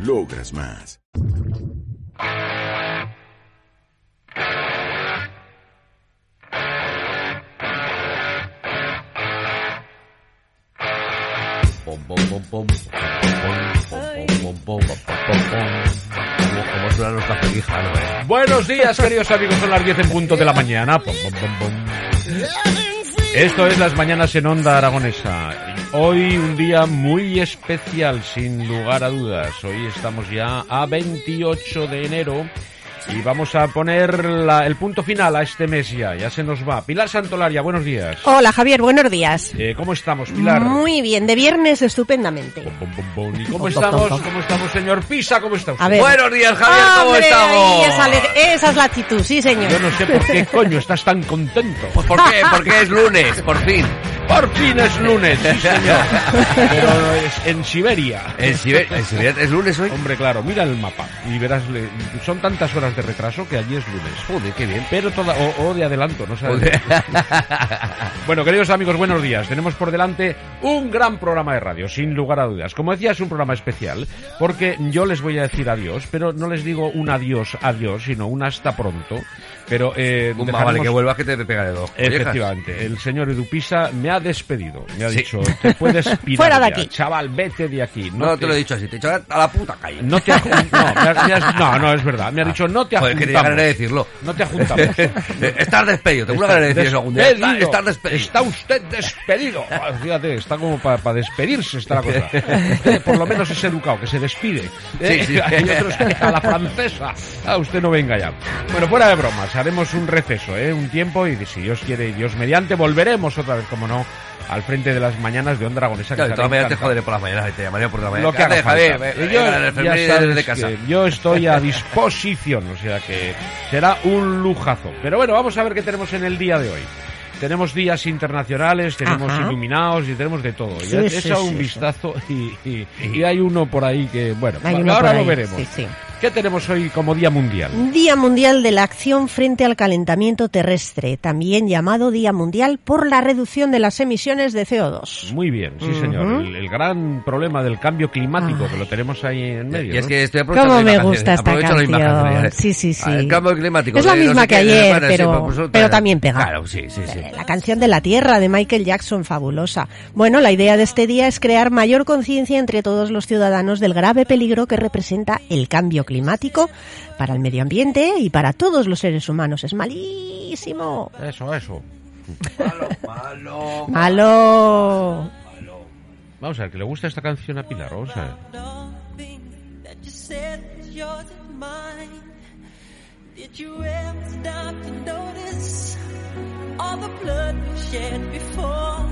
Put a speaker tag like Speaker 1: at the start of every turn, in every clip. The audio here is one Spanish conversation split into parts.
Speaker 1: logras más.
Speaker 2: Buenos días, queridos amigos, son las 10 en punto de la mañana. Esto es Las Mañanas en Onda Aragonesa. Hoy un día muy especial, sin lugar a dudas. Hoy estamos ya a 28 de enero y vamos a poner la- el punto final a este mes ya. Ya se nos va. Pilar Santolaria, buenos días.
Speaker 3: Hola Javier, buenos días.
Speaker 2: Eh, ¿Cómo estamos, Pilar?
Speaker 3: Muy bien, de viernes estupendamente.
Speaker 2: Pom, pom, pom, pom. ¿Y cómo estamos? ¿Cómo estamos, señor Pisa? ¿Cómo?
Speaker 3: A ver.
Speaker 4: Buenos días, Javier, ¿cómo
Speaker 3: ¡Hombre,
Speaker 4: estamos?
Speaker 3: esa, esa es la actitud, sí señor.
Speaker 2: Yo no sé por qué coño estás tan contento.
Speaker 4: Pues ¿por qué? Porque es lunes, por fin.
Speaker 2: Por fin es lunes, sí señor. Pero es en Siberia.
Speaker 4: ¿En Siberia, en Siberia es lunes hoy?
Speaker 2: Hombre, claro, mira el mapa y verás, son tantas horas de retraso que allí es lunes.
Speaker 4: Joder, qué bien.
Speaker 2: Pero toda, o, o de adelanto, no sabes. Bueno, queridos amigos, buenos días. Tenemos por delante un gran programa de radio, sin lugar a dudas. Como decía, es un programa especial, porque yo les voy a decir adiós, pero no les digo un adiós, adiós, sino un hasta pronto. Pero eh,
Speaker 4: vale que vuelvas que te pegaré dos. collejas.
Speaker 2: Efectivamente, el señor Edupisa me ha despedido, me ha
Speaker 4: Sí.
Speaker 2: dicho, te puedes pirar
Speaker 3: Fuera de
Speaker 2: ya,
Speaker 3: aquí.
Speaker 2: chaval, vete de aquí.
Speaker 4: No, te lo he dicho así, te he dicho a la puta calle.
Speaker 2: No te ajun- no, me has- no, no, es verdad, me ha dicho, no te
Speaker 4: Joder, que te ganas de decirlo.
Speaker 2: No te ajuntamos.
Speaker 4: Estás despedido, tengo una ganas de decir eso algún día. Está-
Speaker 2: Despedido. Está usted despedido. Ah, Fíjate, está como para despedirse está la cosa. Usted por lo menos es educado, que se despide. ¿eh?
Speaker 4: Sí, sí.
Speaker 2: Hay otros que a la francesa. Ah, usted no venga ya. Bueno, fuera de bromas, haremos un receso, ¿eh? Un tiempo y si Dios quiere y Dios mediante, volveremos otra vez, como no, al frente de las mañanas de Onda Aragonesa. que
Speaker 4: Claro, de
Speaker 2: estará
Speaker 4: todas maneras te joderé por las mañanas, te llamaré por la mañana.
Speaker 2: Lo que haga
Speaker 4: Javier,
Speaker 2: Y yo, que estoy a disposición, o sea que será un lujazo. Pero bueno, vamos a ver qué tenemos en el día de hoy. Tenemos días internacionales, tenemos
Speaker 3: Ajá.
Speaker 2: iluminados y tenemos de todo.
Speaker 3: Sí,
Speaker 2: he
Speaker 3: sí,
Speaker 2: un
Speaker 3: sí.
Speaker 2: vistazo y, y- y hay uno por ahí que, bueno, ahora lo veremos. ¿Qué tenemos hoy como Día Mundial?
Speaker 3: Día Mundial de la Acción frente al Calentamiento Terrestre, también llamado Día Mundial por la reducción de las emisiones de CO2.
Speaker 2: Muy bien, sí señor. El, el gran problema del cambio climático que lo tenemos ahí en medio.
Speaker 4: Y es
Speaker 2: ¿no?
Speaker 4: que estoy aprovechando
Speaker 3: ¿Cómo me gusta esta canción? Sí, sí, sí.
Speaker 4: El cambio climático.
Speaker 3: Es la
Speaker 4: no
Speaker 3: misma
Speaker 4: sé
Speaker 3: que ayer, pero,
Speaker 4: pues,
Speaker 3: pero también pega.
Speaker 4: Claro, sí, sí, sí.
Speaker 3: Eh, La canción de la Tierra de Michael Jackson, fabulosa. Bueno, la idea de este día es crear mayor conciencia entre todos los ciudadanos del grave peligro que representa el cambio climático para el medio ambiente y para todos los seres humanos. Es malísimo.
Speaker 2: Eso, eso.
Speaker 4: Malo, malo.
Speaker 3: Malo.
Speaker 2: Vamos a ver, que le gusta esta canción a Pilar, vamos a ver.
Speaker 5: Nothing that you said was yours and mine. Did you ever stop to notice all the blood we shed before?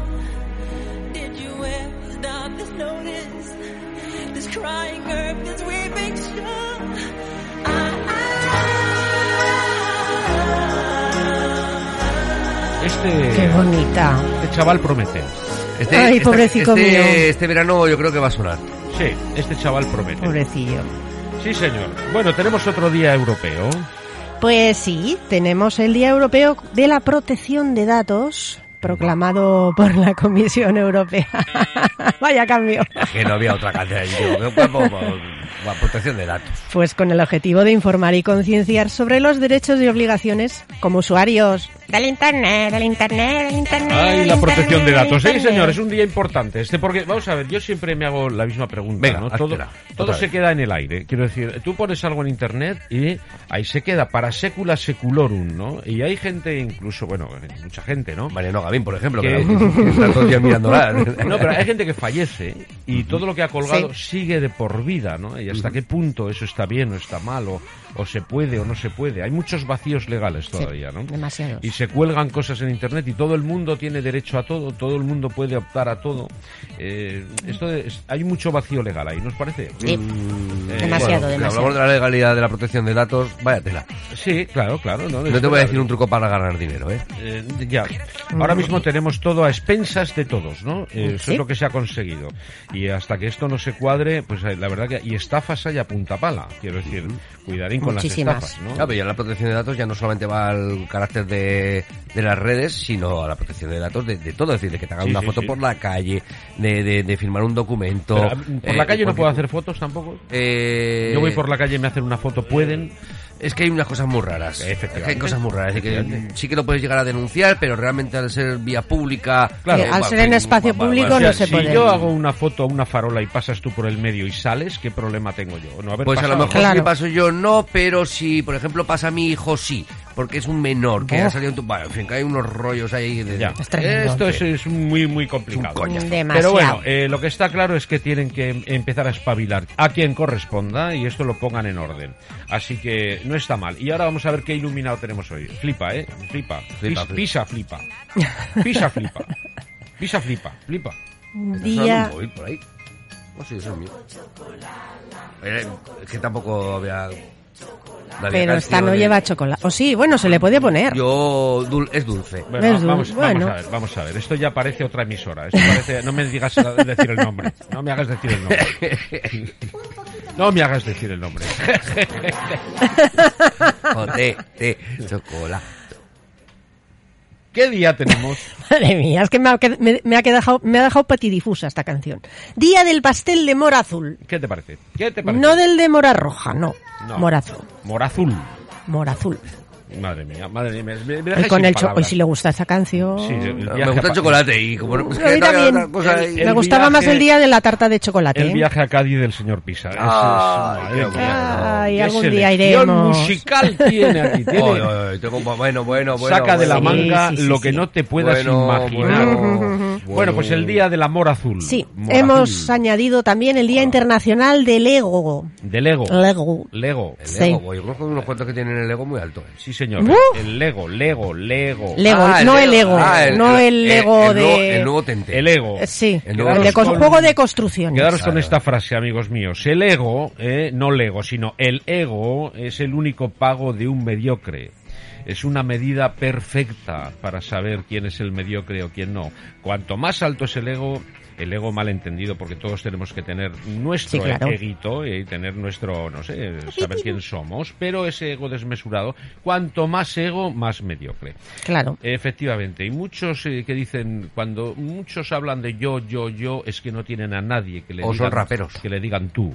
Speaker 5: Did you ever stop to notice this crying earth, this weeping shore?
Speaker 2: Este,
Speaker 3: Qué bonita.
Speaker 2: este chaval promete.
Speaker 4: Este,
Speaker 3: Ay,
Speaker 4: esta-
Speaker 3: pobrecito
Speaker 4: este,
Speaker 3: mío.
Speaker 4: Este verano yo creo que va a sonar.
Speaker 2: Sí, este chaval promete.
Speaker 3: Pobrecillo.
Speaker 2: Sí, señor. Bueno, tenemos otro día europeo.
Speaker 3: Pues sí, tenemos el Día Europeo de la Protección de Datos, proclamado por la Comisión Europea. Vaya cambio.
Speaker 4: Es que no había otra que, pues, pues, pues, la protección de datos.
Speaker 3: Pues con el objetivo de informar y concienciar sobre los derechos y obligaciones como usuarios del Internet, del Internet, del Internet.
Speaker 2: Ay,
Speaker 3: del
Speaker 2: la protección de datos. Sí, señor, es un día importante. Este porque, vamos a ver, yo siempre me hago la misma pregunta.
Speaker 4: Venga,
Speaker 2: ¿no? Todo,
Speaker 4: háztela,
Speaker 2: todo
Speaker 4: otra
Speaker 2: se
Speaker 4: vez.
Speaker 2: queda en el aire. Quiero decir, tú pones algo en internet y ahí se queda para secula seculorum, ¿no? Y hay gente, incluso, bueno, mucha gente, ¿no?
Speaker 4: Mariano Gavín, por ejemplo, que,
Speaker 2: Que-
Speaker 4: que está todo el día mirándola.
Speaker 2: No, pero hay gente que fallece y todo lo que ha colgado sigue de por vida, ¿no? Y hasta qué punto eso está bien o está mal, o, o se puede o no se puede. Hay muchos vacíos legales todavía, ¿no?
Speaker 3: demasiados.
Speaker 2: Y se cuelgan cosas en Internet y todo el mundo tiene derecho a todo, todo el mundo puede optar a todo. Eh, esto es- hay mucho vacío legal ahí, ¿nos parece?
Speaker 3: Sí.
Speaker 4: Mm,
Speaker 3: Demasiado,
Speaker 2: bueno,
Speaker 3: demasiado.
Speaker 4: hablamos de la legalidad de la protección de datos, vaya tela.
Speaker 2: Sí, claro, claro. No,
Speaker 4: No te voy a decir un truco para ganar dinero, ¿eh?
Speaker 2: Eh, ya. Ahora mismo tenemos todo a expensas de todos, ¿no? Eh, Eso
Speaker 3: Sí.
Speaker 2: es lo que se ha conseguido. Y hasta que esto no se cuadre, pues eh, la verdad que... Y estafas hay a punta pala, quiero decir. Cuidarín con
Speaker 3: Muchísimas.
Speaker 2: las estafas, ¿no?
Speaker 4: Claro, pero ya la protección de datos ya no solamente va al carácter de, de las redes, sino a la protección de datos de, de todo. Es decir, de que te hagan
Speaker 2: Sí,
Speaker 4: una
Speaker 2: sí,
Speaker 4: foto
Speaker 2: sí.
Speaker 4: por la calle, de, de, de firmar un documento.
Speaker 2: Pero, ¿Por
Speaker 4: eh,
Speaker 2: la calle no puedo hacer fotos tampoco?
Speaker 4: Eh,
Speaker 2: Yo voy por la calle y me hacen una foto, ¿pueden?
Speaker 4: Es que hay unas cosas muy raras.
Speaker 2: Efectivamente.
Speaker 4: Es que hay cosas muy raras. Es que sí que lo puedes llegar a denunciar, pero realmente al ser vía pública...
Speaker 2: Claro.
Speaker 3: Eh, al
Speaker 4: bueno,
Speaker 3: ser en espacio
Speaker 4: bueno,
Speaker 3: público no
Speaker 2: O sea,
Speaker 3: se
Speaker 2: si
Speaker 3: puede.
Speaker 2: yo hago una foto a una farola y pasas tú por el medio y sales, ¿qué problema tengo yo? No haber
Speaker 4: Pues a lo
Speaker 2: pasado.
Speaker 4: mejor
Speaker 3: Claro.
Speaker 4: si paso yo no, pero si, por ejemplo, pasa mi hijo sí, porque es un menor que
Speaker 3: Oh.
Speaker 4: ha salido en tu... Bueno, en fin, que hay unos rollos ahí de...
Speaker 2: Ya.
Speaker 3: Es tremendo.
Speaker 2: Esto es, es muy, muy complicado.
Speaker 4: Es.
Speaker 2: Pero bueno, eh, lo que está claro es que tienen que em- empezar a espabilar a quien corresponda y esto lo pongan en orden. Así que no está mal. Y ahora vamos a ver qué iluminado tenemos hoy. Flipa, ¿eh? Flipa.
Speaker 4: Flipa,
Speaker 2: Pis- Pisa, flipa. Pisa, flipa. Pisa, flipa. Flipa.
Speaker 3: Día...
Speaker 4: un por ahí? No sé, eso es mío. Eh, Es que tampoco había...
Speaker 3: Pero esta no lleva chocolate. O sí, bueno, se le puede poner.
Speaker 4: Yo... dul- es dulce.
Speaker 2: Bueno,
Speaker 3: Es dul-
Speaker 2: vamos,
Speaker 3: bueno.
Speaker 2: vamos a ver, vamos a ver. Esto ya parece otra emisora. Esto parece- no me digas decir el nombre. No me hagas decir el nombre. No me hagas decir el nombre.
Speaker 4: O té, té, chocolate.
Speaker 2: ¿Qué día tenemos?
Speaker 3: Madre mía, es que me ha, me, me ha quedado, me ha dejado patidifusa esta canción. Día del pastel de mora azul.
Speaker 2: ¿Qué te parece? ¿Qué te parece?
Speaker 3: No del de mora roja, no.
Speaker 2: No.
Speaker 3: Mora azul.
Speaker 2: Morazul.
Speaker 3: Mora azul.
Speaker 2: Madre mía, madre mía. Me, me
Speaker 3: con el
Speaker 2: palabras.
Speaker 3: y si le gusta esta canción.
Speaker 2: Sí, el
Speaker 4: Me gusta el chocolate y como no,
Speaker 3: A mí también.
Speaker 4: cosa ahí.
Speaker 2: El
Speaker 3: me gustaba
Speaker 2: viaje-
Speaker 3: más el día de la tarta de chocolate.
Speaker 2: El
Speaker 3: ¿eh?
Speaker 2: viaje a Cádiz del señor Pisa. Ese es-
Speaker 4: Ay, qué bueno.
Speaker 3: Ay, algún día iremos.
Speaker 2: musical tiene aquí. Tiene-
Speaker 4: Ay, ay, ay, tengo- bueno, bueno, bueno.
Speaker 2: saca de la
Speaker 4: bueno.
Speaker 2: manga
Speaker 3: Sí, sí, sí,
Speaker 2: lo que no te puedas
Speaker 4: Bueno,
Speaker 2: imaginar.
Speaker 4: bueno,
Speaker 2: Bueno, pues el día del amor azul.
Speaker 3: Sí,
Speaker 2: Mor
Speaker 3: hemos
Speaker 2: azul.
Speaker 3: añadido también el Día Internacional del Ego.
Speaker 2: De Lego.
Speaker 3: Lego.
Speaker 2: Lego.
Speaker 4: El
Speaker 3: Sí.
Speaker 4: Lego, yo conozco unos cuantos que tienen el ego muy alto. eh.
Speaker 2: Sí, señor.
Speaker 3: ¡Uf!
Speaker 2: El Lego, Lego, Lego.
Speaker 3: Lego,
Speaker 4: Ah,
Speaker 3: no el ego,
Speaker 4: Ah,
Speaker 3: no el ego
Speaker 4: el
Speaker 3: de...
Speaker 4: nuevo- El nuevo tente.
Speaker 2: El ego.
Speaker 3: Eh, Sí,
Speaker 4: El
Speaker 3: de
Speaker 2: con-
Speaker 3: juego de construcciones.
Speaker 2: Quedaros con
Speaker 4: Claro.
Speaker 2: esta frase, amigos míos. El ego, eh, no Lego, sino el ego es el único pago de un mediocre. Es una medida perfecta para saber quién es el mediocre o quién no. Cuanto más alto es el ego, el ego mal entendido, porque todos tenemos que tener nuestro
Speaker 3: Sí, claro.
Speaker 2: eguito y tener nuestro, no sé, saber quién somos, pero ese ego desmesurado, cuanto más ego, más mediocre.
Speaker 3: Claro.
Speaker 2: Efectivamente, y muchos eh, que dicen, cuando muchos hablan de yo, yo, yo, es que no tienen a nadie que le,
Speaker 4: O son
Speaker 2: digan,
Speaker 4: raperos.
Speaker 2: que le digan tú.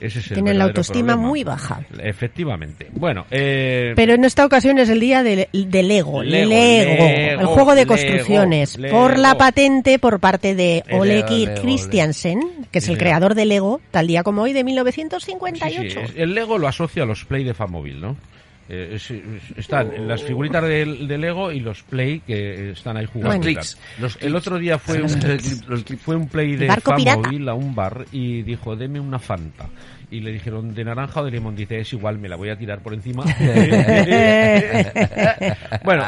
Speaker 2: Ese es el
Speaker 3: Tienen la autoestima
Speaker 2: problema.
Speaker 3: muy baja.
Speaker 2: Efectivamente. Bueno, eh,
Speaker 3: Pero en esta ocasión es el día del, del Lego,
Speaker 2: Lego,
Speaker 3: Lego,
Speaker 2: Lego,
Speaker 3: el juego de construcciones,
Speaker 2: Lego.
Speaker 3: por la patente por parte de Ole Christiansen, que es el creador de Lego, tal día como hoy de
Speaker 2: sí,
Speaker 3: 1958.
Speaker 2: sí, es- el Lego lo asocia a los Play de Famóvil, ¿no? Eh, es- es- están en las figuritas de, de Lego y los Play que están ahí jugando.
Speaker 3: Bueno.
Speaker 4: los
Speaker 2: el otro día fue
Speaker 4: Los
Speaker 2: un, fue un Play de. Famóvil a un bar y dijo, deme una Fanta. Y le dijeron, ¿de naranja o de limón? Dice, es igual, me la voy a tirar por encima. bueno,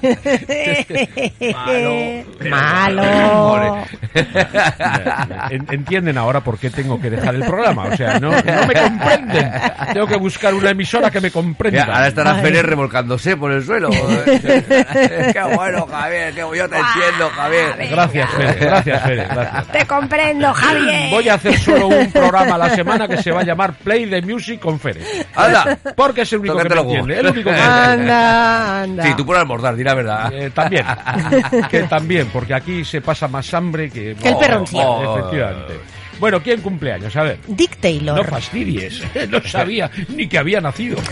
Speaker 3: Malo.
Speaker 2: En- entienden ahora por qué tengo que dejar el programa. O sea, no, no me comprenden. Tengo que buscar una emisora que me comprenda.
Speaker 4: Ahora estará. Pérez revolcándose por el suelo. qué bueno, Javier, que yo te entiendo, Javier.
Speaker 2: Gracias, Fede. Gracias.
Speaker 3: Te comprendo, Javier.
Speaker 2: Voy a hacer solo un programa a la semana que se va a llamar Play the Music con Fede.
Speaker 4: Anda.
Speaker 2: Porque es el único que
Speaker 4: Tócate
Speaker 2: me
Speaker 4: los huevos.
Speaker 2: entiende. El único que me entiende.
Speaker 3: Anda, anda.
Speaker 4: Sí, tú por almorzar, di la verdad.
Speaker 2: Eh, también, que también, porque aquí se pasa más hambre que...
Speaker 3: Que el perroncillo.
Speaker 4: Oh.
Speaker 2: Efectivamente. Bueno, ¿quién cumpleaños? A ver.
Speaker 3: Dick Taylor.
Speaker 2: No fastidies, no sabía ni que había nacido.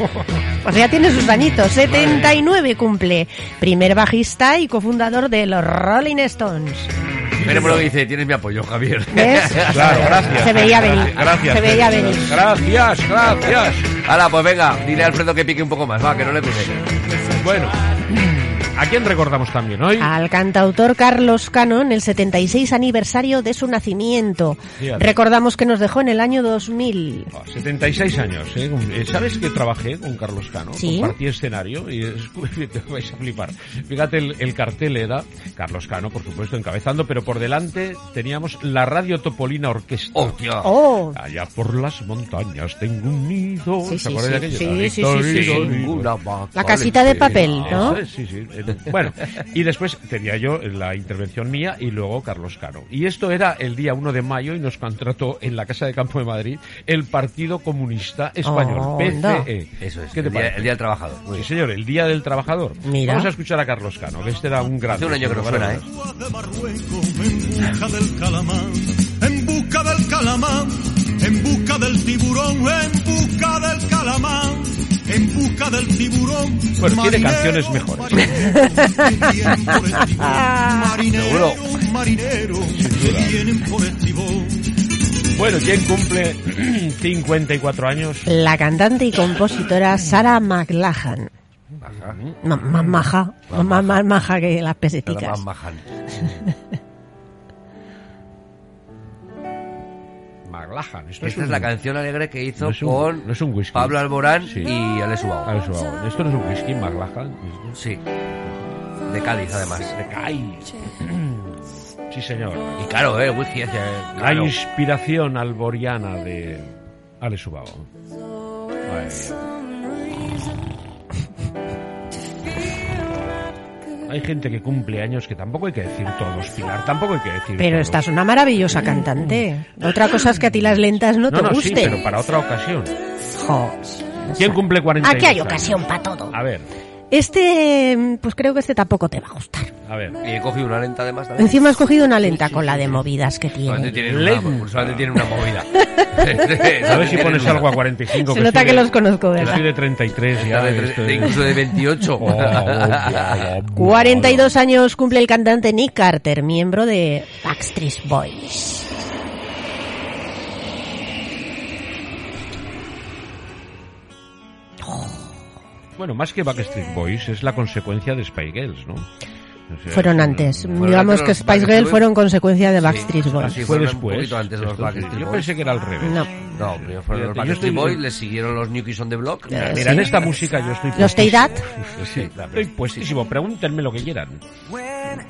Speaker 3: Pues ya tiene sus añitos, 79 cumple. Primer bajista y cofundador de los Rolling Stones.
Speaker 4: Lo que dice, tienes mi apoyo, Javier.
Speaker 3: ¿Ves?
Speaker 2: Claro, gracias.
Speaker 3: Se veía venir.
Speaker 2: Gracias.
Speaker 3: Se veía venir.
Speaker 2: Gracias, gracias.
Speaker 4: Hala, pues venga, dile a Alfredo que pique un poco más, va, que no le pise.
Speaker 2: Bueno, Yeah. ¿A quién recordamos también hoy?
Speaker 3: Al cantautor Carlos Cano en el 76 aniversario de su nacimiento.
Speaker 2: Fíjate.
Speaker 3: Recordamos que nos dejó en el año 2000.
Speaker 2: Oh, 76 años, ¿eh? Eh, ¿Sabes que trabajé con Carlos Cano?
Speaker 3: Sí.
Speaker 2: Compartí escenario y es- te vais a flipar. Fíjate, el, el cartel era Carlos Cano, por supuesto, encabezando, pero por delante teníamos la Radio Topolina Orquesta.
Speaker 4: ¡Hostia!
Speaker 3: Oh,
Speaker 2: Allá por las montañas tengo un nido.
Speaker 3: Sí,
Speaker 2: ¿Se
Speaker 3: sí,
Speaker 2: acuerdan de aquello?
Speaker 3: Sí, sí, sí, sí, sí. La casita de papel. ¿no?
Speaker 2: Eso es, sí, sí. Bueno, y después tenía yo la intervención mía y luego Carlos Cano. Y esto era el día 1 de mayo y nos contrató en la Casa de Campo de Madrid el Partido Comunista Español,
Speaker 3: Oh,
Speaker 2: PCE.
Speaker 4: Eso es,
Speaker 2: ¿Qué te
Speaker 4: el, día,
Speaker 2: parece?
Speaker 4: el Día del Trabajador.
Speaker 2: Sí, señor, el Día del Trabajador.
Speaker 3: Mira.
Speaker 2: Vamos a escuchar a Carlos Cano, que este era un gran...
Speaker 4: Hace un año que no suena, ¿eh?
Speaker 6: en busca del calamar, en busca del calamar, en busca del tiburón, en busca del calamar, en busca del tiburón.
Speaker 2: Bueno, tiene canciones mejores.
Speaker 6: marinero. Marinero, vienen por el tibón.
Speaker 2: Bueno, ¿quién cumple 54 años?
Speaker 3: la cantante y compositora Sarah McLachlan. Ma- Más maja, más, más maja que las peseticas.
Speaker 4: más majan.
Speaker 2: McLachlan. Esto
Speaker 4: Esta
Speaker 2: un-
Speaker 4: es la canción alegre que hizo
Speaker 2: no es un-
Speaker 4: con
Speaker 2: no es un whisky.
Speaker 4: Pablo Alborán
Speaker 2: Sí.
Speaker 4: y Ale Suau.
Speaker 2: A ver, suave. Esto no es un whisky, McLachlan.
Speaker 4: Sí. De Cádiz, además.
Speaker 2: Ay. Sí, señor.
Speaker 4: Y claro, eh, whisky hace...
Speaker 2: La
Speaker 4: claro.
Speaker 2: inspiración alboriana de Ale Subao. Hay gente que cumple años que tampoco hay que decir todos, Pilar, tampoco hay que decir
Speaker 3: Pero
Speaker 2: todos.
Speaker 3: esta es una maravillosa cantante. Otra cosa es que a ti las lentas no,
Speaker 2: No,
Speaker 3: te
Speaker 2: no, sí,
Speaker 3: gusten.
Speaker 2: pero para otra ocasión.
Speaker 3: Jo.
Speaker 2: ¿Quién cumple 40
Speaker 3: Aquí hay ocasión para todo.
Speaker 2: A ver,
Speaker 3: Este, pues creo que este tampoco te va a gustar.
Speaker 2: A ver.
Speaker 4: Y he cogido una lenta además también.
Speaker 3: Encima has cogido una lenta con la de movidas que
Speaker 4: Solamente
Speaker 3: tiene.
Speaker 4: una, solamente tienen una movida.
Speaker 2: A ver si pones algo a 45.
Speaker 3: Se nota
Speaker 2: estoy
Speaker 3: que
Speaker 2: de-
Speaker 3: los conozco,
Speaker 2: que
Speaker 3: ¿verdad?
Speaker 2: Estoy de 33 ya.
Speaker 4: de, de incluso de 28.
Speaker 2: Oh, oh, oh,
Speaker 3: 42 años cumple el cantante Nick Carter, miembro de Backstreet Boys.
Speaker 2: Bueno, más que Backstreet Boys, es la consecuencia de Spy Girls, ¿no?
Speaker 3: Fueron
Speaker 2: es-
Speaker 3: antes.
Speaker 4: Fueron
Speaker 3: Digamos
Speaker 4: antes
Speaker 3: que Spice
Speaker 4: Boys.
Speaker 3: fueron consecuencia de Backstreet
Speaker 4: Sí,
Speaker 3: Boys.
Speaker 4: así
Speaker 2: Fue después.
Speaker 4: Antes de los Backstreet
Speaker 2: Yo
Speaker 4: Boys.
Speaker 2: pensé que era al revés.
Speaker 3: No.
Speaker 4: No, primero fueron los
Speaker 2: yo
Speaker 4: Backstreet
Speaker 2: estoy-
Speaker 4: Boys, les siguieron los New Kids on the Block.
Speaker 3: Eh,
Speaker 2: mira,
Speaker 3: sí.
Speaker 2: esta música yo estoy
Speaker 3: Los Take That.
Speaker 2: Sí, estoy puestísimo. Pregúntenme lo que quieran.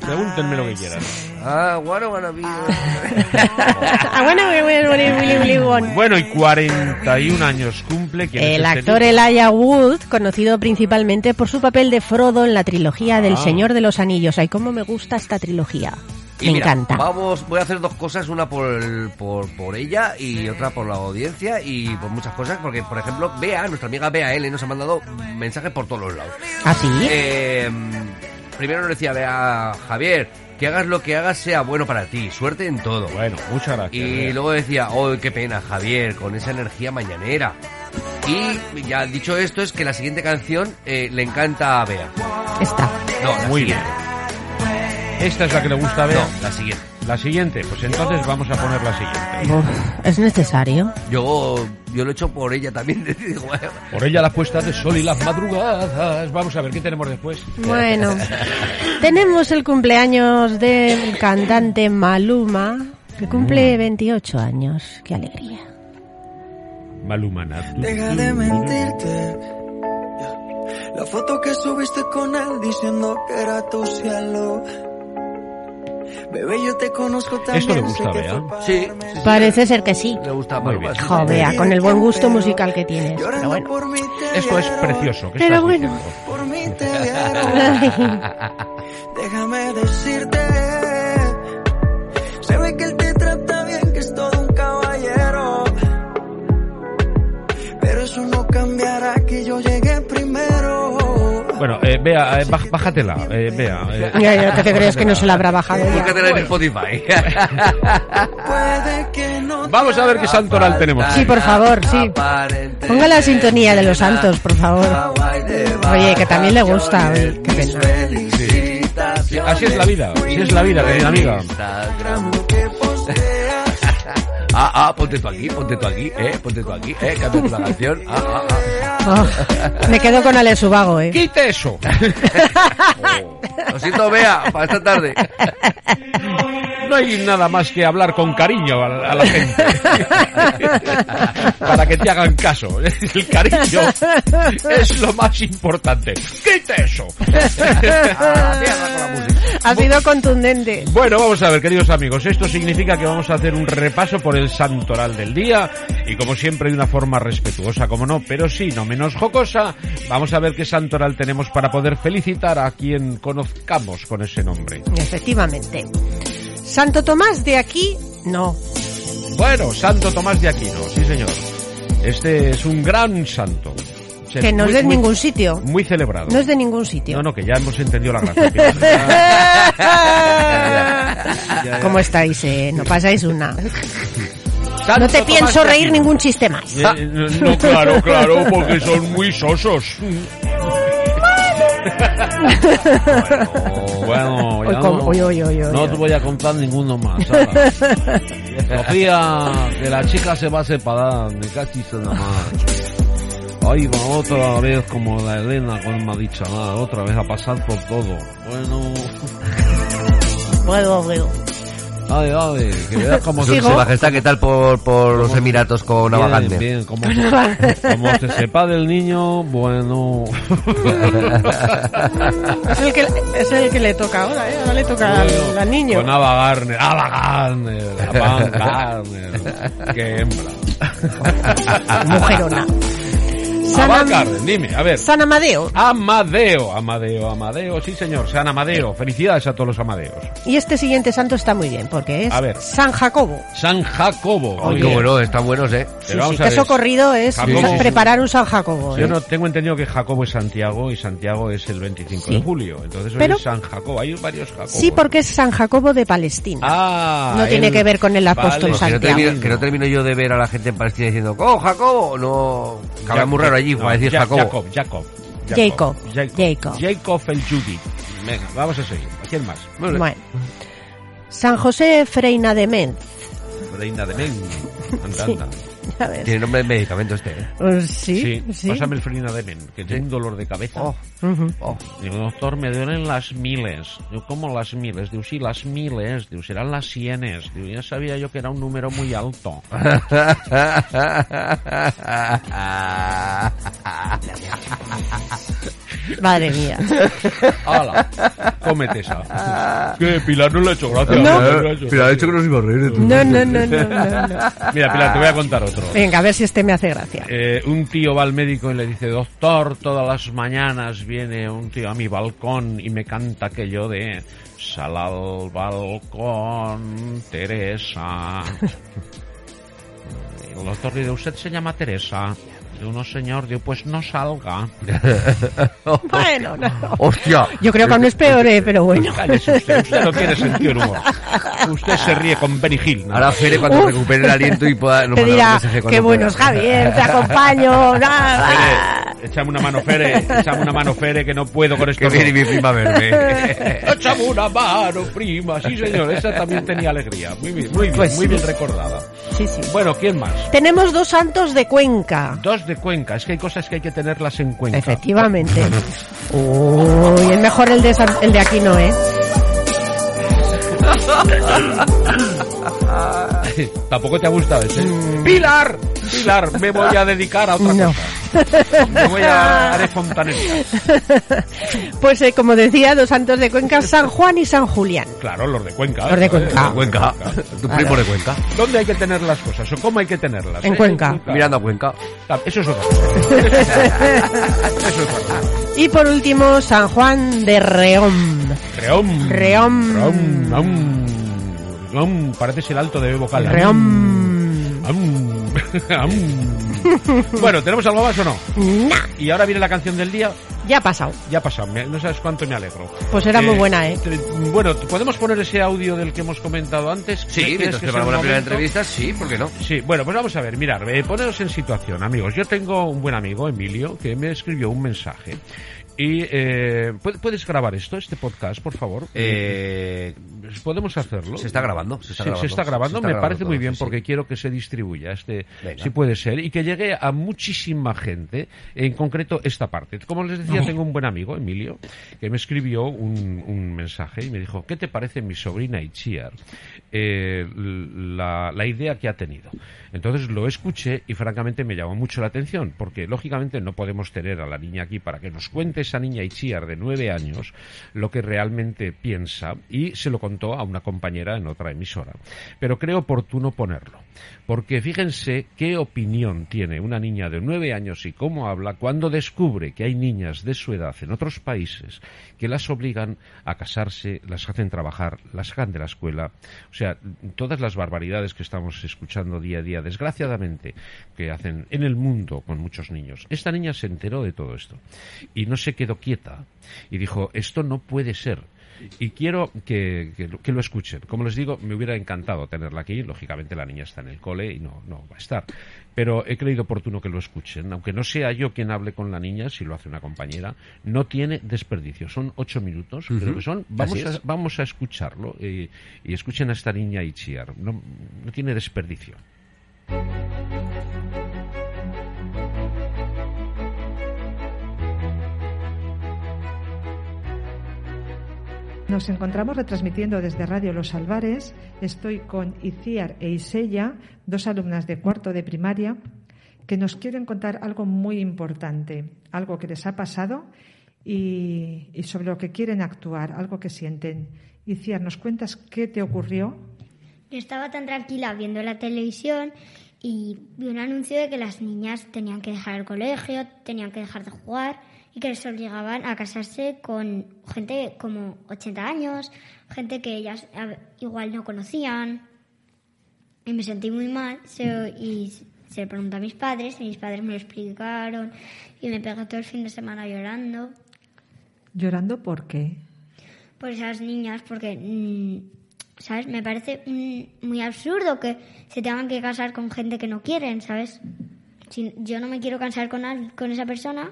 Speaker 2: Pregúntenme lo que quieran.
Speaker 4: Ah, bueno, bueno, bien.
Speaker 3: Ah, bueno, bueno, bueno, bueno,
Speaker 2: y 41 años cumple. ¿quién es
Speaker 3: El
Speaker 2: este
Speaker 3: actor
Speaker 2: tipo?
Speaker 3: Elijah Wood, conocido principalmente por su papel de Frodo en la trilogía del
Speaker 2: Ah.
Speaker 3: Señor de los Anillos. Ay, cómo me gusta esta trilogía.
Speaker 4: Y
Speaker 3: Me
Speaker 4: mira,
Speaker 3: encanta.
Speaker 4: Vamos, voy a hacer dos cosas, una por, el- por, por ella y otra por la audiencia y por muchas cosas, porque por ejemplo, Bea, nuestra amiga Bea L, nos ha mandado mensajes por todos los lados.
Speaker 3: ¿Así?
Speaker 4: Eh, primero nos decía Bea, Javier, que hagas lo que hagas sea bueno para ti, suerte en todo.
Speaker 2: Bueno, muchas gracias.
Speaker 4: Y
Speaker 2: Bea.
Speaker 4: luego decía, oh, qué pena, Javier, con esa energía mañanera. Y ya dicho esto, es que la siguiente canción eh, le encanta a Bea.
Speaker 3: Esta.
Speaker 4: No, la
Speaker 2: Muy bien. ¿Esta es la que le gusta a Bea?
Speaker 4: No, la siguiente.
Speaker 2: La siguiente, pues entonces vamos a poner la siguiente.
Speaker 3: Uf, ¿Es necesario?
Speaker 4: Yo, yo lo he hecho por ella también. Bueno,
Speaker 2: Por ella la puesta de sol y las madrugadas. Vamos a ver qué tenemos después.
Speaker 3: Bueno, tenemos el cumpleaños del cantante Maluma, que cumple 28 años. Qué alegría.
Speaker 2: Malumana.
Speaker 7: Deja de mentirte. La foto que subiste con él diciendo que era tu cielo. Bebé, yo te conozco también.
Speaker 2: ¿Esto le gusta, Bea?
Speaker 4: Sí, sí, sí.
Speaker 3: Parece ser que sí.
Speaker 4: le gusta
Speaker 2: Muy bien.
Speaker 4: sí.
Speaker 3: Jovea, con el buen gusto musical que tienes. Pero bueno.
Speaker 7: por mí te
Speaker 2: Esto es precioso. ¿Qué
Speaker 3: Pero
Speaker 2: estás
Speaker 3: bueno.
Speaker 7: Por mí te. Déjame decirte. Se ve que él te trata bien, que es todo un caballero. Pero eso no cambiará
Speaker 2: Bueno, eh, Bea, eh, baj- bájatela, eh, Bea. eh.
Speaker 3: Ya, ya, ¿qué te crees que no se la habrá bajado ya?
Speaker 4: Búscatela en Spotify.
Speaker 7: Que
Speaker 2: Vamos a ver qué santoral tenemos.
Speaker 3: Sí, por favor, sí. Ponga la sintonía de los santos, por favor. Oye, que también le gusta. oye, qué pena.
Speaker 2: Así es la vida, así es la vida, querida amiga.
Speaker 7: Lo que.
Speaker 4: Ah, ah, ponte tú aquí, ponte tú aquí, eh, ponte tú aquí, eh, cambia la canción. Ah, ah, ah.
Speaker 3: Oh, me quedo con Alex Ubago, ¿eh?
Speaker 2: ¡Quite eso!
Speaker 4: Lo siento, Bea, para esta tarde.
Speaker 2: No hay nada más que hablar con cariño a, a la gente. Para que te hagan caso. El cariño es lo más importante. ¡Quite eso!
Speaker 4: Ah, mierda con la música.
Speaker 3: Ha sido contundente.
Speaker 2: Bueno, vamos a ver, queridos amigos, esto significa que vamos a hacer un repaso por el santoral del día y como siempre de una forma respetuosa, como no, pero sí, no menos jocosa, vamos a ver qué santoral tenemos para poder felicitar a quien conozcamos con ese nombre.
Speaker 3: Efectivamente. Santo Tomás de aquí, no.
Speaker 2: Bueno, Santo Tomás de Aquino, sí señor. Este es un gran santo.
Speaker 3: Que no es de
Speaker 2: muy-
Speaker 3: ningún sitio.
Speaker 2: Muy celebrado.
Speaker 3: No es de ningún sitio.
Speaker 2: No, no, que ya hemos entendido la gracia.
Speaker 3: ¿Cómo estáis, eh? No pasáis una. No te pienso reír ningún chiste más.
Speaker 2: Eh, No, claro, claro, porque son muy sosos. Bueno,
Speaker 3: Uy,
Speaker 2: ya no, no te voy a contar ninguno más. Sofía, que la chica se va a separar, me en la madre. Ahí va otra vez como la Elena con nada, otra vez a pasar por todo. Bueno,
Speaker 3: Bueno, bueno.
Speaker 2: ay, ay, que veas cómo se
Speaker 4: su majestad, ¿qué tal por, por los Emiratos con
Speaker 2: Bien,
Speaker 4: Navagante?
Speaker 2: bien, como se, como se sepa del niño, bueno.
Speaker 3: Es el, que, es el que le toca ahora, ¿eh? Ahora le toca al,
Speaker 2: Bueno,
Speaker 3: al niño.
Speaker 2: Con Ava Garner, Ava Garner, Ava Garner. Qué hembra.
Speaker 3: Mujerona. San,
Speaker 2: Ava
Speaker 3: Am-
Speaker 2: Garner, dime, a ver.
Speaker 3: San Amadeo.
Speaker 2: Amadeo, Amadeo, Amadeo, sí señor, San Amadeo. Felicidades a todos los Amadeos.
Speaker 3: Y este siguiente santo está muy bien, porque es
Speaker 2: A ver.
Speaker 3: San Jacobo.
Speaker 2: San Jacobo.
Speaker 4: Oye,
Speaker 2: Oye,
Speaker 4: bueno, están buenos, ¿eh?
Speaker 2: pero
Speaker 3: Sí,
Speaker 2: vamos
Speaker 3: sí,
Speaker 2: a
Speaker 3: que
Speaker 2: ver.
Speaker 3: socorrido es
Speaker 2: Jacobo.
Speaker 3: preparar un San Jacobo.
Speaker 2: Yo
Speaker 3: ¿eh?
Speaker 2: no tengo entendido que Jacobo es Santiago y Santiago es el 25
Speaker 3: Sí.
Speaker 2: de julio. Entonces hoy
Speaker 3: Pero-
Speaker 2: es San Jacobo. Hay varios Jacobos.
Speaker 3: Sí, porque es San Jacobo de Palestina.
Speaker 2: Ah,
Speaker 3: No tiene que ver con el apóstol
Speaker 2: Vale,
Speaker 4: Que no,
Speaker 3: Santiago.
Speaker 4: termino, que no termino yo de ver a la gente en Palestina diciendo, ¡Oh, Jacobo! No,
Speaker 2: Jacob,
Speaker 4: muy raro allí
Speaker 2: no,
Speaker 4: para decir
Speaker 2: Ja-
Speaker 4: Jacobo.
Speaker 2: Jacob, Jacob.
Speaker 3: Jacob,
Speaker 2: Jacob.
Speaker 3: Jacob.
Speaker 2: Jacob el Judy. Venga, vamos a seguir. ¿A quién más?
Speaker 3: Bueno. San José Freina de Menz.
Speaker 2: Reina de Men. Anda,
Speaker 3: Sí.
Speaker 4: Tiene nombre de medicamento este, ¿eh?
Speaker 3: Pues sí,
Speaker 2: Sí,
Speaker 3: sí.
Speaker 2: pásame el Frina de Men, que tengo un dolor de cabeza.
Speaker 4: Oh,
Speaker 3: Ujú.
Speaker 4: oh.
Speaker 2: Digo, doctor, me duelen las miles. Digo, ¿cómo las miles? Digo, sí, las miles. Digo, serán las cienes. Digo, ya sabía yo que era un número muy alto.
Speaker 3: Madre mía.
Speaker 2: ¡Hala! Cómete esa. ¿Qué, Pilar? No le ha hecho gracia.
Speaker 3: No.
Speaker 2: No le ha hecho
Speaker 4: Pero ha
Speaker 2: gracia.
Speaker 4: dicho que nos iba a reír de tu...
Speaker 3: No, no, no, no, no, no.
Speaker 2: Mira, Pilar, te voy a contar otro.
Speaker 3: Venga, a ver si este me hace gracia.
Speaker 2: Eh, un tío va al médico y le dice, doctor, todas las mañanas viene un tío a mi balcón y me canta aquello de sal al balcón, Teresa. El doctor le dice, ¿usted se llama Teresa? Uno, señor, digo, pues no salga.
Speaker 3: Bueno, no.
Speaker 4: ¡Hostia!
Speaker 3: Yo creo que aún es peor, eh, pero bueno.
Speaker 2: Cállese usted, usted no tiene sentido el humor. Usted se ríe con Benny Hill. ¿no?
Speaker 4: Ahora Fere cuando
Speaker 3: Uf.
Speaker 4: recupere el aliento y pueda... nos
Speaker 3: Te dirá, qué buenos
Speaker 4: programa".
Speaker 3: Javier, te acompaño. nada.
Speaker 2: Échame una mano, Fere, échame una mano, Fere, que no puedo con esto.
Speaker 4: Que viene mi prima a verme.
Speaker 2: Échame una mano, prima. Sí, señor, esa también tenía alegría. Muy bien, muy bien,
Speaker 3: Pues
Speaker 2: muy
Speaker 3: sí.
Speaker 2: bien recordada.
Speaker 3: Sí, sí.
Speaker 2: Bueno, ¿quién más?
Speaker 3: Tenemos dos santos de Cuenca.
Speaker 2: Dos de Cuenca. Es que hay cosas que hay que tenerlas en Cuenca.
Speaker 3: Efectivamente. Uy, es mejor el de, San- el de aquí no, ¿eh?
Speaker 2: Tampoco te ha gustado ese. ¡Pilar! Pilar, me voy a dedicar a otra.
Speaker 3: No.
Speaker 2: cosa. Me voy a haré fontanería.
Speaker 3: Pues eh, como decía, dos santos de Cuenca, San Juan y San Julián.
Speaker 2: Claro, los de Cuenca.
Speaker 3: Los de Cuenca.
Speaker 2: Eh,
Speaker 4: Cuenca. Tu primo de Cuenca.
Speaker 2: ¿Dónde hay que tener las cosas? ¿O cómo hay que tenerlas?
Speaker 3: En
Speaker 2: Eh,
Speaker 3: Cuenca.
Speaker 4: Mirando a Cuenca.
Speaker 2: Ah, Eso es otra cosa. Eso es otra cosa.
Speaker 3: Y por último, San Juan de Reón.
Speaker 2: Reón.
Speaker 3: Reón.
Speaker 2: Reón. Reón. Reón. Parece ser alto de vocal.
Speaker 3: Reón.
Speaker 2: Am. Am. Bueno, ¿tenemos algo más o no?
Speaker 3: Nah,
Speaker 2: Y ahora viene la canción del día.
Speaker 3: ya ha pasado.
Speaker 2: Ya ha pasado. me- No sabes cuánto me alegro.
Speaker 3: Pues era muy buena, ¿eh?
Speaker 2: Bueno, ¿podemos poner ese audio del que hemos comentado antes?
Speaker 4: Sí,
Speaker 2: ¿Crees
Speaker 4: mientras
Speaker 2: que
Speaker 4: preparamos la primera entrevista, sí, ¿por qué no?
Speaker 2: Sí, bueno, pues vamos a ver, mirar, eh, poneros en situación, amigos. Yo tengo un buen amigo, Emilio, que me escribió un mensaje Y eh, ¿puede- puedes grabar esto, este podcast, por favor.
Speaker 4: Eh,
Speaker 2: Podemos hacerlo.
Speaker 4: se está grabando, se está grabando.
Speaker 2: se está grabando.
Speaker 4: Se está
Speaker 2: Me
Speaker 4: grabando
Speaker 2: parece
Speaker 4: todo,
Speaker 2: muy bien
Speaker 4: sí, sí.
Speaker 2: porque quiero que se distribuya este,
Speaker 4: Venga.
Speaker 2: si puede ser, y que llegue a muchísima gente, en concreto esta parte. Como les decía, tengo un buen amigo, Emilio, que me escribió un, un mensaje y me dijo, ¿qué te parece mi sobrina Itziar? Eh, la, la idea que ha tenido. Entonces lo escuché y francamente me llamó mucho la atención, porque lógicamente no podemos tener a la niña aquí para que nos cuente esa niña Itziar de nueve años lo que realmente piensa y se lo contó a una compañera en otra emisora. Pero creo oportuno ponerlo, porque fíjense qué opinión tiene una niña de nueve años y cómo habla cuando descubre que hay niñas de su edad en otros países que las obligan a casarse, las hacen trabajar, las sacan de la escuela. O sea, todas las barbaridades que estamos escuchando día a día, desgraciadamente, que hacen en el mundo con muchos niños. Esta niña se enteró de todo esto y no se quedó quieta y dijo, esto no puede ser. Y quiero que, que lo- que lo escuchen. Como les digo, me hubiera encantado tenerla aquí. Lógicamente la niña está en el cole y no, no va a estar. Pero he creído oportuno que lo escuchen. Aunque no sea yo quien hable con la niña, si lo hace una compañera, no tiene desperdicio. Son ocho minutos, creo que son. Vamos, a, vamos a escucharlo y, y escuchen a esta niña Itziar. No, no tiene desperdicio.
Speaker 8: Nos encontramos retransmitiendo desde Radio Los Albares. Estoy con Iciar e Isella, dos alumnas de cuarto de primaria, que nos quieren contar algo muy importante, algo que les ha pasado y, y sobre lo que quieren actuar, algo que sienten. Iciar, ¿nos cuentas qué te ocurrió?
Speaker 9: Yo estaba tan tranquila viendo la televisión y vi un anuncio de que las niñas tenían que dejar el colegio, tenían que dejar de jugar y que les obligaban a casarse con gente como 80 años, gente que ellas igual no conocían. Y me sentí muy mal se- y se lo pregunté a mis padres y mis padres me lo explicaron y me pegué todo el fin de semana llorando
Speaker 8: Llorando por qué.
Speaker 9: por esas niñas porque, mm, ¿sabes? Me parece muy absurdo que se tengan que casar con gente que no quieren, ¿sabes? Si yo no me quiero casar con, con esa persona,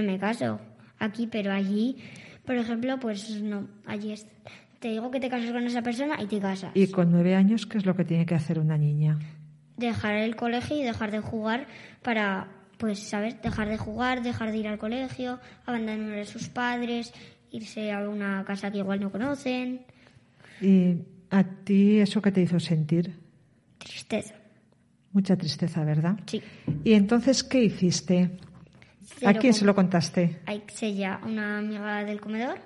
Speaker 9: no me caso aquí, pero allí, por ejemplo, pues no, allí es, te digo que te cases con esa persona y te casas.
Speaker 8: Y con nueve años, ¿qué es lo que tiene que hacer una niña?
Speaker 9: Dejar el colegio y dejar de jugar para, pues, ¿sabes? Dejar de jugar, dejar de ir al colegio, abandonar a sus padres, irse a una casa que igual no conocen.
Speaker 8: ¿Y a ti eso qué te hizo sentir?
Speaker 9: Tristeza.
Speaker 8: Mucha tristeza, ¿verdad?
Speaker 9: Sí.
Speaker 8: ¿Y entonces qué hiciste? ¿A quién se lo contaste?
Speaker 9: A Ixella, una amiga del comedor.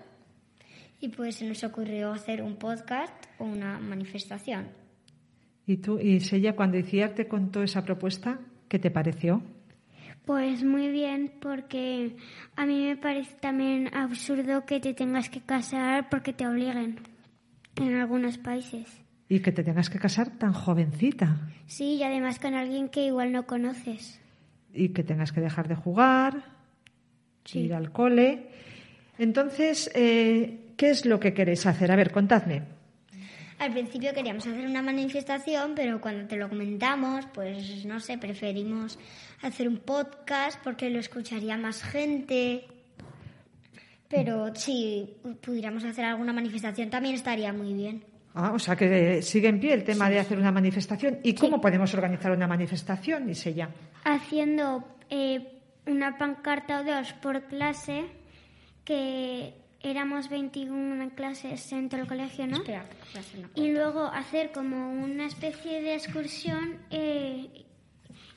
Speaker 9: Y pues se nos ocurrió hacer un podcast o una manifestación.
Speaker 8: ¿Y tú, y Sella, cuando Iciar te contó esa propuesta, qué te pareció?
Speaker 10: Pues muy bien, porque a mí me parece también absurdo que te tengas que casar porque te obliguen en algunos países.
Speaker 8: Y que te tengas que casar tan jovencita.
Speaker 10: Sí, y además con alguien que igual no conoces.
Speaker 8: Y que tengas que dejar de jugar,
Speaker 10: Sí.
Speaker 8: ir al cole. Entonces, eh, ¿qué es lo que queréis hacer? A ver, contadme.
Speaker 9: Al principio queríamos hacer una manifestación, pero cuando te lo comentamos, pues no sé, preferimos hacer un podcast porque lo escucharía más gente. Pero si pudiéramos hacer alguna manifestación también estaría muy bien.
Speaker 8: Ah, o sea, que sigue en pie el tema de hacer una manifestación. ¿Y cómo podemos organizar una manifestación, Isella?
Speaker 10: Haciendo eh, una pancarta o dos por clase, que éramos 21 clases en todo el colegio, ¿no?
Speaker 9: Espera, clase no.
Speaker 10: Y luego hacer como una especie de excursión, eh,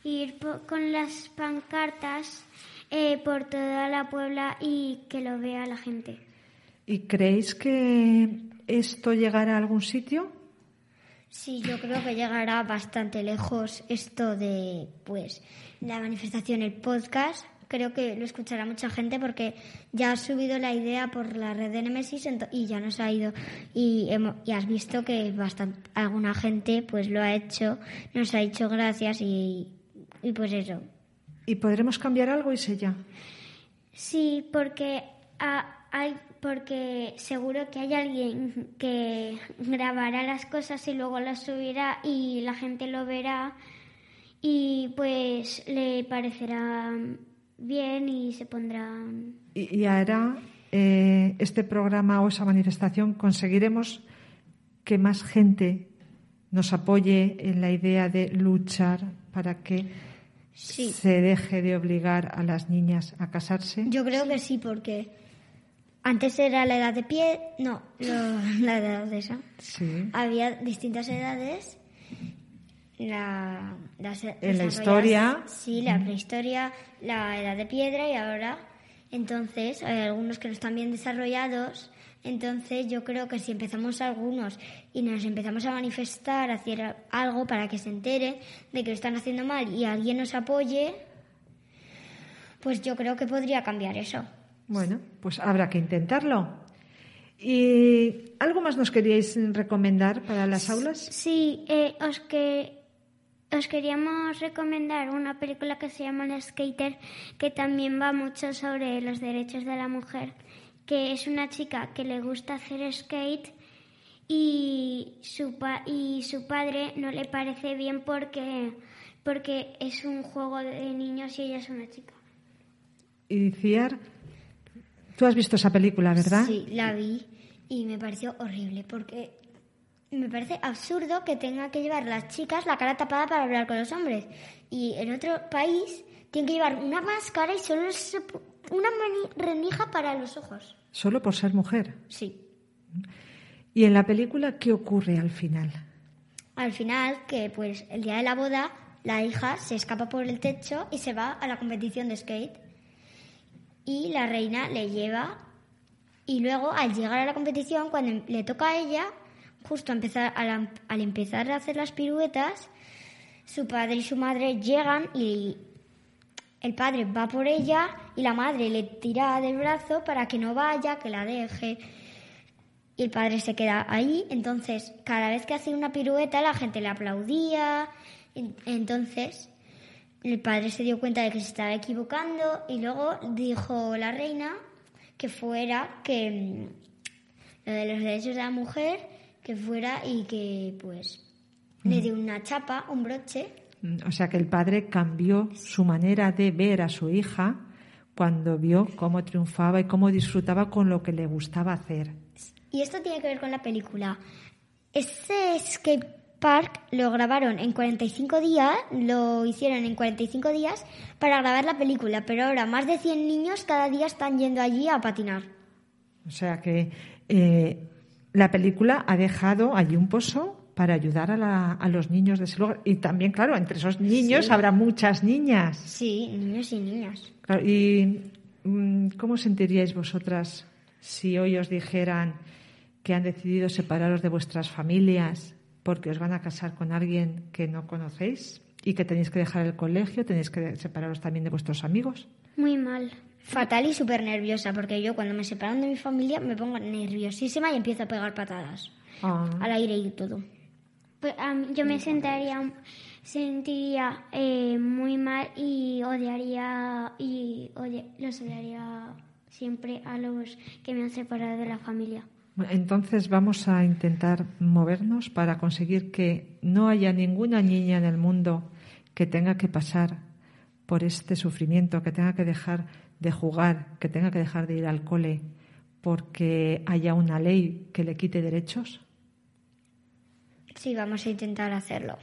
Speaker 10: ir con las pancartas eh, por toda la Puebla y que lo vea la gente.
Speaker 8: ¿Y creéis que esto llegará a algún sitio?
Speaker 9: Sí, yo creo que llegará bastante lejos esto de, pues, la manifestación, el podcast. Creo que lo escuchará mucha gente porque ya ha subido la idea por la red de Nemesis y ya nos ha ido. Y, hemo- y has visto que bastante, alguna gente pues lo ha hecho, nos ha dicho gracias y, y pues eso.
Speaker 8: ¿Y podremos cambiar algo, Isella?
Speaker 10: Sí, porque ah, hay, porque seguro que hay alguien que grabará las cosas y luego las subirá y la gente lo verá y pues le parecerá bien y se pondrán.
Speaker 8: Y, y ahora eh, este programa o esa manifestación conseguiremos que más gente nos apoye en la idea de luchar para que
Speaker 9: Sí.
Speaker 8: se deje de obligar a las niñas a casarse.
Speaker 9: Yo creo que sí, porque antes era la edad de pie, no, lo- la edad de esa.
Speaker 8: Sí.
Speaker 9: Había distintas edades. La, las
Speaker 8: En la historia.
Speaker 9: Sí, la prehistoria, la edad de piedra y ahora. Entonces, hay algunos que no están bien desarrollados. Entonces, yo creo que si empezamos algunos y nos empezamos a manifestar, a hacer algo para que se enteren de que lo están haciendo mal y alguien nos apoye, pues yo creo que podría cambiar eso.
Speaker 8: Bueno, pues habrá que intentarlo. ¿Y algo más nos queríais recomendar para las aulas?
Speaker 10: Sí, eh, os, que, os queríamos recomendar una película que se llama El Skater, que también va mucho sobre los derechos de la mujer, que es una chica que le gusta hacer skate y su, pa- y su padre no le parece bien porque, porque es un juego de niños y ella es una chica.
Speaker 8: Y Ciar, tú has visto esa película, ¿verdad?
Speaker 9: Sí, la vi y me pareció horrible porque me parece absurdo que tenga que llevar las chicas la cara tapada para hablar con los hombres y en otro país tienen que llevar una máscara y solo una renija para los ojos.
Speaker 8: Solo por ser mujer.
Speaker 9: Sí.
Speaker 8: ¿Y en la película qué ocurre al final?
Speaker 9: Al final, que pues el día de la boda, la hija se escapa por el techo y se va a la competición de skate. Y la reina le lleva y luego al llegar a la competición, cuando le toca a ella, justo empezar, al, al empezar a hacer las piruetas, su padre y su madre llegan y el padre va por ella y la madre le tira del brazo para que no vaya, que la deje. Y el padre se queda ahí, entonces cada vez que hacía una pirueta la gente le aplaudía. En- Entonces el padre se dio cuenta de que se estaba equivocando y luego dijo la reina que fuera, que mm, lo de los derechos de la mujer, que fuera y que pues le dio una chapa, un broche.
Speaker 8: Mm, O sea que el padre cambió su manera de ver a su hija cuando vio cómo triunfaba y cómo disfrutaba con lo que le gustaba hacer.
Speaker 9: Y esto tiene que ver con la película. Ese skate park lo grabaron en 45 días, lo hicieron en 45 días para grabar la película, pero ahora más de 100 niños cada día están yendo allí a patinar.
Speaker 8: O sea que eh, la película ha dejado allí un pozo para ayudar a, la- a los niños de ese lugar. Y también, claro, entre esos niños
Speaker 9: Sí.
Speaker 8: habrá muchas niñas.
Speaker 9: Sí, niños y niñas.
Speaker 8: Claro, ¿Y mm, cómo sentiríais vosotras si hoy os dijeran que han decidido separaros de vuestras familias porque os van a casar con alguien que no conocéis y que tenéis que dejar el colegio, tenéis que separaros también de vuestros amigos?
Speaker 10: Muy mal.
Speaker 9: Fatal y súper nerviosa, porque yo cuando me separan de mi familia me pongo nerviosísima y empiezo a pegar patadas
Speaker 8: Ah.
Speaker 9: al aire y todo.
Speaker 10: Pues, yo me sentaría, sentiría eh, muy mal y odiaría y odia- los odiaría siempre a los que me han separado de la familia.
Speaker 8: Entonces vamos a intentar movernos para conseguir que no haya ninguna niña en el mundo que tenga que pasar por este sufrimiento, que tenga que dejar de jugar, que tenga que dejar de ir al cole porque haya una ley que le quite derechos.
Speaker 9: Sí, vamos a intentar hacerlo.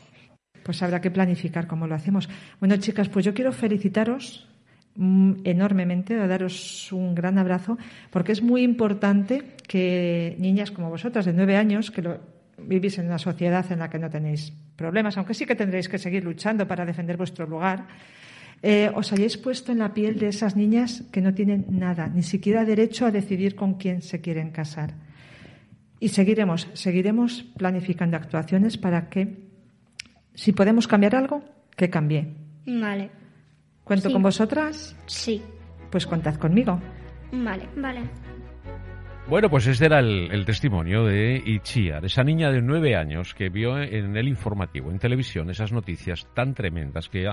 Speaker 8: Pues habrá que planificar cómo lo hacemos. Bueno, chicas, pues yo quiero felicitaros mm, enormemente, daros un gran abrazo, porque es muy importante que niñas como vosotras, de nueve años, que lo, vivís en una sociedad en la que no tenéis problemas, aunque sí que tendréis que seguir luchando para defender vuestro lugar, eh, os hayáis puesto en la piel de esas niñas que no tienen nada, ni siquiera derecho a decidir con quién se quieren casar. Y seguiremos, seguiremos planificando actuaciones para que, si podemos cambiar algo, que cambie.
Speaker 9: Vale.
Speaker 8: ¿Cuento
Speaker 9: Sí.
Speaker 8: con vosotras?
Speaker 9: Sí.
Speaker 8: Pues contad conmigo.
Speaker 9: Vale.
Speaker 10: Vale.
Speaker 2: Bueno, pues este era el, testimonio de Ichiar, esa niña de nueve años que vio en el informativo, en televisión, esas noticias tan tremendas que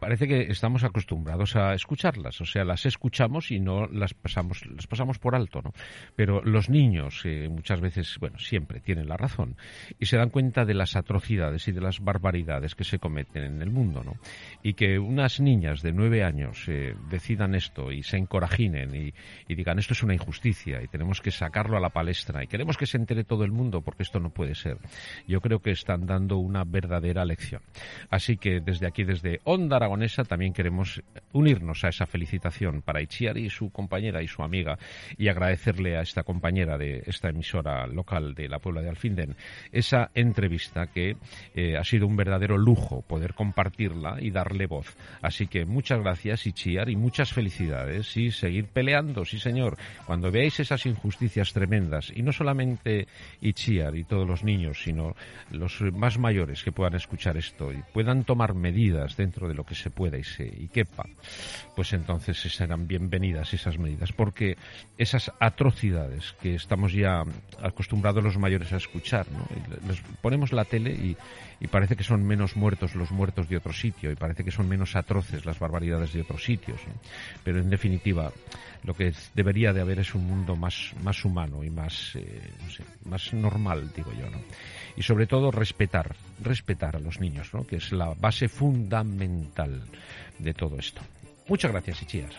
Speaker 2: parece que estamos acostumbrados a escucharlas. O sea, las escuchamos y no las pasamos, las pasamos por alto, ¿no? Pero los niños eh, muchas veces, bueno, siempre tienen la razón y se dan cuenta de las atrocidades y de las barbaridades que se cometen en el mundo, ¿no? Y que unas niñas de nueve años eh, decidan esto y se encorajinen y, y digan esto es una injusticia y tenemos que que sacarlo a la palestra y queremos que se entere todo el mundo porque esto no puede ser. Yo creo que están dando una verdadera lección. Así que desde aquí, desde Onda Aragonesa, también queremos unirnos a esa felicitación para Ichiari y su compañera y su amiga y agradecerle a esta compañera de esta emisora local de la Puebla de Alfinden esa entrevista que eh, ha sido un verdadero lujo poder compartirla y darle voz. Así que muchas gracias Ichiar y muchas felicidades y seguir peleando, sí señor. Cuando veáis esas injusticias tremendas. Y no solamente Ichiar y todos los niños, sino los más mayores que puedan escuchar esto y puedan tomar medidas dentro de lo que se pueda y, se, y quepa, pues entonces serán bienvenidas esas medidas. Porque esas atrocidades que estamos ya acostumbrados los mayores a escuchar, ¿no? les ponemos la tele y, y parece que son menos muertos los muertos de otro sitio y parece que son menos atroces las barbaridades de otros sitios. Pero en definitiva, lo que debería de haber es un mundo más, más humano y más, eh, no más normal, digo yo, ¿no? Y sobre todo respetar, respetar a los niños, ¿no? Que es la base fundamental de todo esto. Muchas gracias, Ichías.